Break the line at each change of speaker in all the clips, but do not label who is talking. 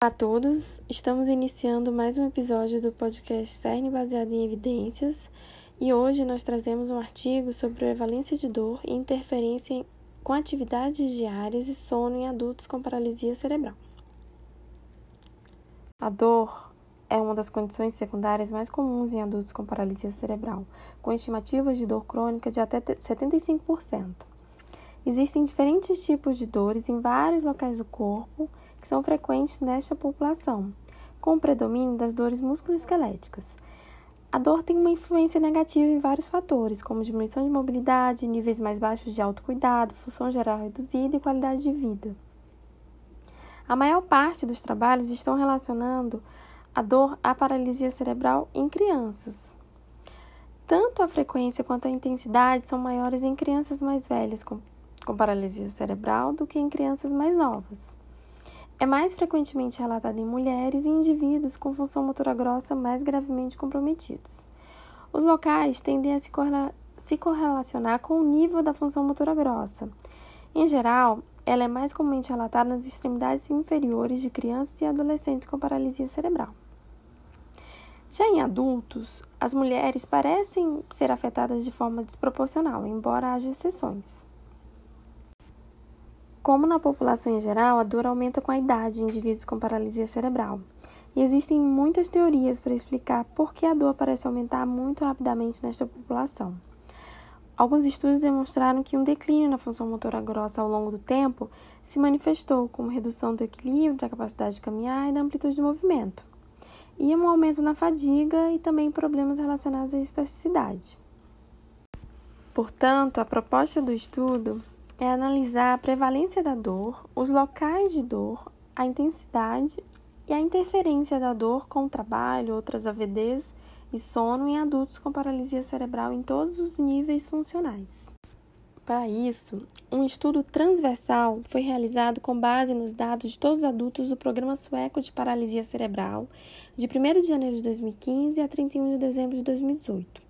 Olá a todos, estamos iniciando mais um episódio do podcast CERN baseado em evidências e hoje nós trazemos um artigo sobre prevalência de dor e interferência com atividades diárias e sono em adultos com paralisia cerebral. A dor é uma das condições secundárias mais comuns em adultos com paralisia cerebral, com estimativas de dor crônica de até 75%. Existem diferentes tipos de dores em vários locais do corpo que são frequentes nesta população, com o predomínio das dores musculoesqueléticas. A dor tem uma influência negativa em vários fatores, como diminuição de mobilidade, níveis mais baixos de autocuidado, função geral reduzida e qualidade de vida. A maior parte dos trabalhos estão relacionando a dor à paralisia cerebral em crianças. Tanto a frequência quanto a intensidade são maiores em crianças mais velhas com, paralisia cerebral do que em crianças mais novas. É mais frequentemente relatada em mulheres e indivíduos com função motora grossa mais gravemente comprometidos. Os locais tendem a se, correla se correlacionar com o nível da função motora grossa. Em geral, ela é mais comumente relatada nas extremidades inferiores de crianças e adolescentes com paralisia cerebral. Já em adultos, as mulheres parecem ser afetadas de forma desproporcional, embora haja exceções. Como na população em geral, a dor aumenta com a idade em indivíduos com paralisia cerebral. E existem muitas teorias para explicar por que a dor parece aumentar muito rapidamente nesta população. Alguns estudos demonstraram que um declínio na função motora grossa ao longo do tempo se manifestou como redução do equilíbrio, da capacidade de caminhar e da amplitude de movimento, e um aumento na fadiga e também problemas relacionados à espasticidade. Portanto, a proposta do estudo é analisar a prevalência da dor, os locais de dor, a intensidade e a interferência da dor com o trabalho, outras AVDs e sono em adultos com paralisia cerebral em todos os níveis funcionais. Para isso, um estudo transversal foi realizado com base nos dados de todos os adultos do Programa Sueco de Paralisia Cerebral, de 1 de janeiro de 2015 a 31 de dezembro de 2018.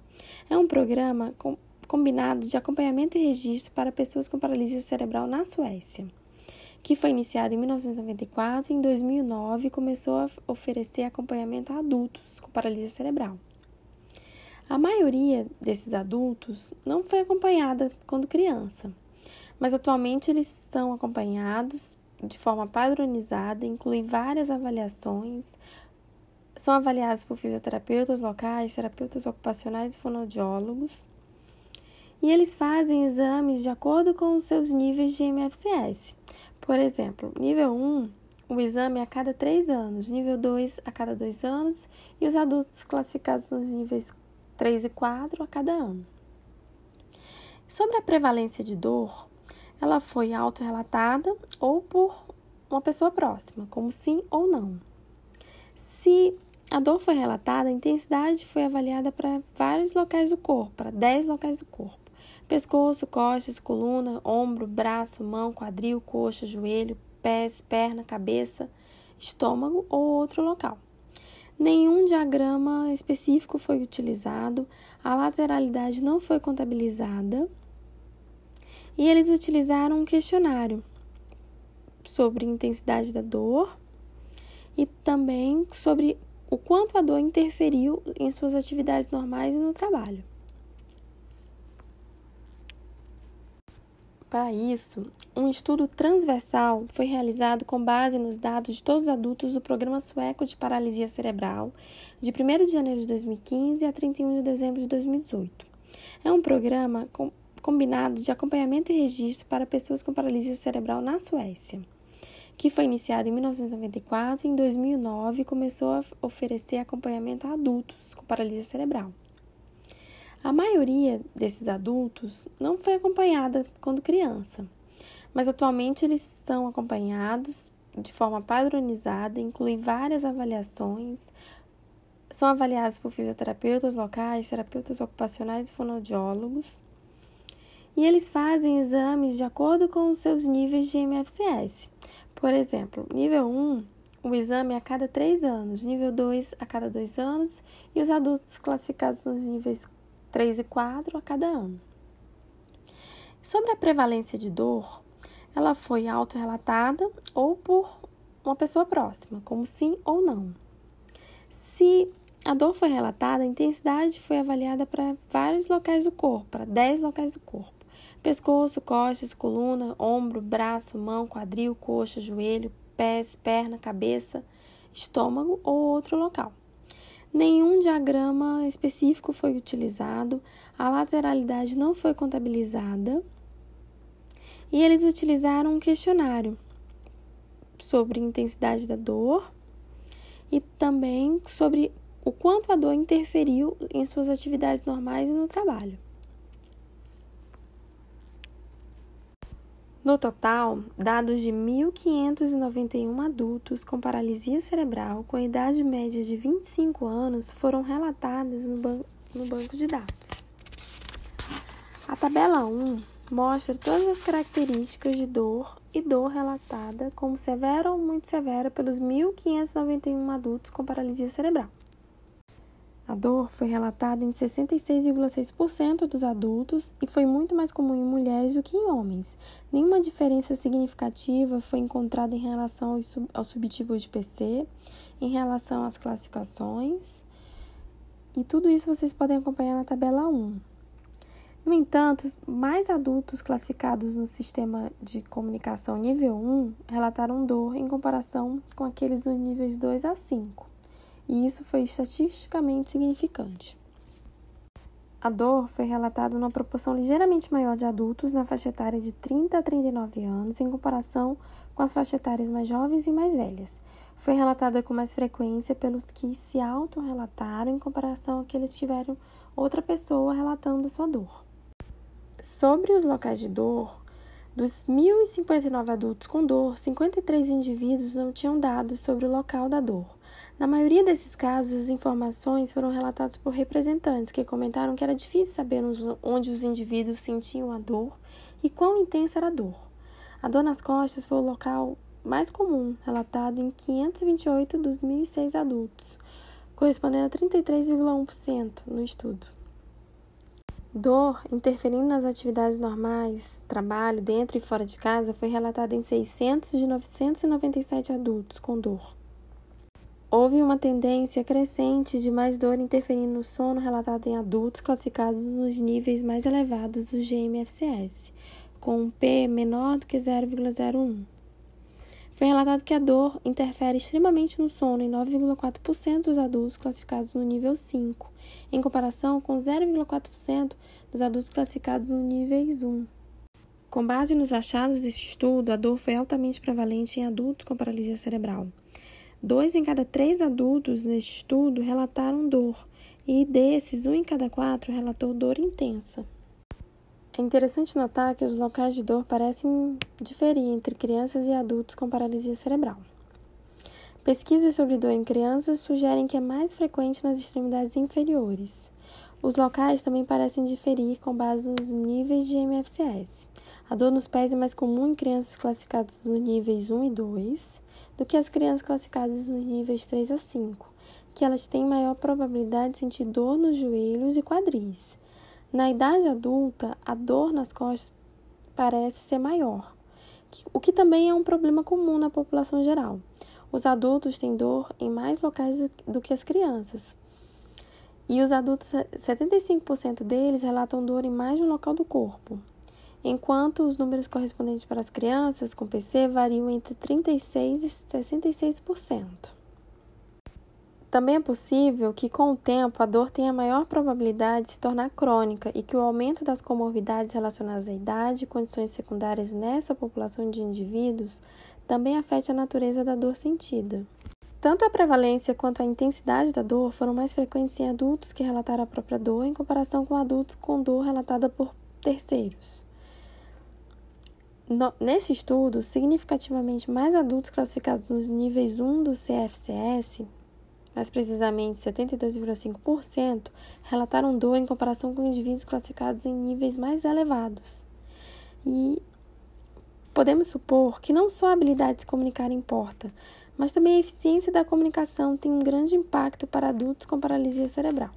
É um programa com combinado de acompanhamento e registro para pessoas com paralisia cerebral na Suécia, que foi iniciado em 1994 e em 2009 começou a oferecer acompanhamento a adultos com paralisia cerebral. A maioria desses adultos não foi acompanhada quando criança, mas atualmente eles são acompanhados de forma padronizada, incluem várias avaliações, são avaliados por fisioterapeutas locais, terapeutas ocupacionais e fonoaudiólogos e eles fazem exames de acordo com os seus níveis de MFCS. Por exemplo, nível 1, o exame é a cada 3 anos, nível 2 a cada 2 anos e os adultos classificados nos níveis 3 e 4 a cada ano. Sobre a prevalência de dor, ela foi autorrelatada ou por uma pessoa próxima, como sim ou não. Se a dor foi relatada, a intensidade foi avaliada para vários locais do corpo, para 10 locais do corpo pescoço, costas, coluna, ombro, braço, mão, quadril, coxa, joelho, pés, perna, cabeça, estômago ou outro local. Nenhum diagrama específico foi utilizado, a lateralidade não foi contabilizada e eles utilizaram um questionário sobre intensidade da dor e também sobre o quanto a dor interferiu em suas atividades normais e no trabalho. Para isso, um estudo transversal foi realizado com base nos dados de todos os adultos do Programa Sueco de Paralisia Cerebral, de 1 de janeiro de 2015 a 31 de dezembro de 2018. É um programa com, combinado de acompanhamento e registro para pessoas com paralisia cerebral na Suécia, que foi iniciado em 1994 e em 2009 começou a oferecer acompanhamento a adultos com paralisia cerebral. A maioria desses adultos não foi acompanhada quando criança, mas atualmente eles são acompanhados de forma padronizada, incluem várias avaliações, são avaliados por fisioterapeutas locais, terapeutas ocupacionais e fonoaudiólogos, e eles fazem exames de acordo com os seus níveis de MFCS. Por exemplo, nível 1, o exame é a cada 3 anos, nível 2 a cada 2 anos, e os adultos classificados nos níveis 3 e 4 a cada ano. Sobre a prevalência de dor, ela foi autorrelatada ou por uma pessoa próxima, como sim ou não. Se a dor foi relatada, a intensidade foi avaliada para vários locais do corpo, para 10 locais do corpo: pescoço, costas, coluna, ombro, braço, mão, quadril, coxa, joelho, pés, perna, cabeça, estômago ou outro local. Nenhum diagrama específico foi utilizado, a lateralidade não foi contabilizada e eles utilizaram um questionário sobre intensidade da dor e também sobre o quanto a dor interferiu em suas atividades normais e no trabalho. No total, dados de 1.591 adultos com paralisia cerebral com idade média de 25 anos foram relatados no, ban no banco de dados. A tabela 1 mostra todas as características de dor e dor relatada como severa ou muito severa pelos 1.591 adultos com paralisia cerebral. A dor foi relatada em 66,6% dos adultos e foi muito mais comum em mulheres do que em homens. Nenhuma diferença significativa foi encontrada em relação ao subtipo de PC, em relação às classificações. E tudo isso vocês podem acompanhar na tabela 1. No entanto, mais adultos classificados no sistema de comunicação nível 1 relataram dor em comparação com aqueles dos níveis 2 a 5 e isso foi estatisticamente significante. A dor foi relatada numa proporção ligeiramente maior de adultos na faixa etária de 30 a 39 anos, em comparação com as faixas etárias mais jovens e mais velhas. Foi relatada com mais frequência pelos que se autorrelataram em comparação àqueles que tiveram outra pessoa relatando a sua dor. Sobre os locais de dor, dos 1.059 adultos com dor, 53 indivíduos não tinham dados sobre o local da dor. Na maioria desses casos, as informações foram relatadas por representantes que comentaram que era difícil saber onde os indivíduos sentiam a dor e quão intensa era a dor. A dor nas costas foi o local mais comum, relatado em 528 dos 1.006 adultos, correspondendo a 33,1% no estudo. Dor interferindo nas atividades normais, trabalho dentro e fora de casa, foi relatada em 600 de 997 adultos com dor. Houve uma tendência crescente de mais dor interferindo no sono relatado em adultos classificados nos níveis mais elevados do GMFCS, com um P menor do que 0,01. Foi relatado que a dor interfere extremamente no sono em 9,4% dos adultos classificados no nível 5, em comparação com 0,4% dos adultos classificados no nível 1. Com base nos achados deste estudo, a dor foi altamente prevalente em adultos com paralisia cerebral. Dois em cada três adultos neste estudo relataram dor, e desses, um em cada quatro relatou dor intensa. É interessante notar que os locais de dor parecem diferir entre crianças e adultos com paralisia cerebral. Pesquisas sobre dor em crianças sugerem que é mais frequente nas extremidades inferiores. Os locais também parecem diferir com base nos níveis de MFCS. A dor nos pés é mais comum em crianças classificadas nos níveis 1 e 2, do que as crianças classificadas nos níveis 3 a 5, que elas têm maior probabilidade de sentir dor nos joelhos e quadris. Na idade adulta, a dor nas costas parece ser maior, o que também é um problema comum na população geral. Os adultos têm dor em mais locais do que as crianças. E os adultos, 75% deles relatam dor em mais de um local do corpo enquanto os números correspondentes para as crianças com PC variam entre 36% e 66%. Também é possível que, com o tempo, a dor tenha maior probabilidade de se tornar crônica e que o aumento das comorbidades relacionadas à idade e condições secundárias nessa população de indivíduos também afete a natureza da dor sentida. Tanto a prevalência quanto a intensidade da dor foram mais frequentes em adultos que relataram a própria dor em comparação com adultos com dor relatada por terceiros. Nesse estudo, significativamente mais adultos classificados nos níveis 1 do CFCS, mais precisamente 72,5%, relataram dor em comparação com indivíduos classificados em níveis mais elevados. E podemos supor que não só a habilidade de se comunicar importa, mas também a eficiência da comunicação tem um grande impacto para adultos com paralisia cerebral.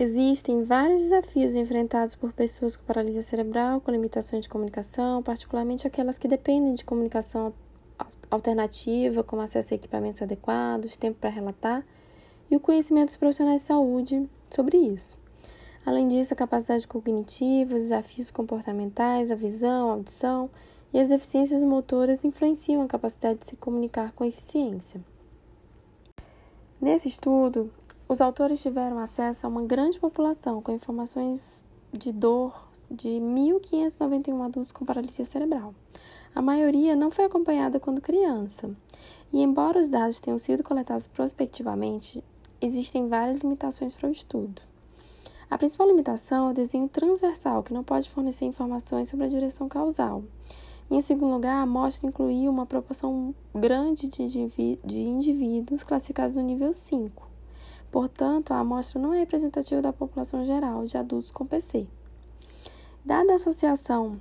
Existem vários desafios enfrentados por pessoas com paralisia cerebral, com limitações de comunicação, particularmente aquelas que dependem de comunicação alternativa, como acesso a equipamentos adequados, tempo para relatar e o conhecimento dos profissionais de saúde sobre isso. Além disso, a capacidade cognitiva, os desafios comportamentais, a visão, a audição e as deficiências motoras influenciam a capacidade de se comunicar com eficiência. Nesse estudo, os autores tiveram acesso a uma grande população com informações de dor de 1.591 adultos com paralisia cerebral. A maioria não foi acompanhada quando criança. E, embora os dados tenham sido coletados prospectivamente, existem várias limitações para o estudo. A principal limitação é o desenho transversal, que não pode fornecer informações sobre a direção causal. Em segundo lugar, a amostra incluía uma proporção grande de indivíduos classificados no nível 5. Portanto, a amostra não é representativa da população geral de adultos com PC. Dada a associação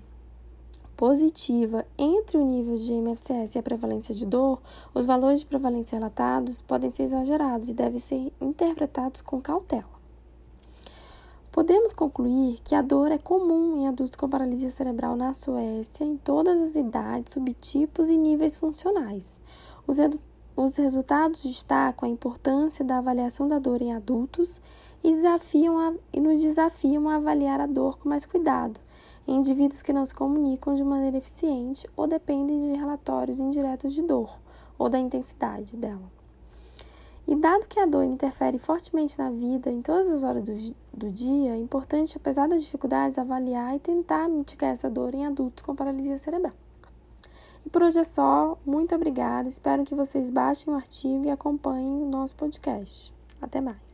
positiva entre o nível de MFCS e a prevalência de dor, os valores de prevalência relatados podem ser exagerados e devem ser interpretados com cautela. Podemos concluir que a dor é comum em adultos com paralisia cerebral na Suécia em todas as idades, subtipos e níveis funcionais. Os, os resultados destacam a importância da avaliação da dor em adultos e, desafiam a, e nos desafiam a avaliar a dor com mais cuidado em indivíduos que não se comunicam de maneira eficiente ou dependem de relatórios indiretos de dor ou da intensidade dela. E dado que a dor interfere fortemente na vida em todas as horas do, do dia, é importante, apesar das dificuldades, avaliar e tentar mitigar essa dor em adultos com paralisia cerebral. E por hoje é só. Muito obrigada. Espero que vocês baixem o artigo e acompanhem o nosso podcast. Até mais.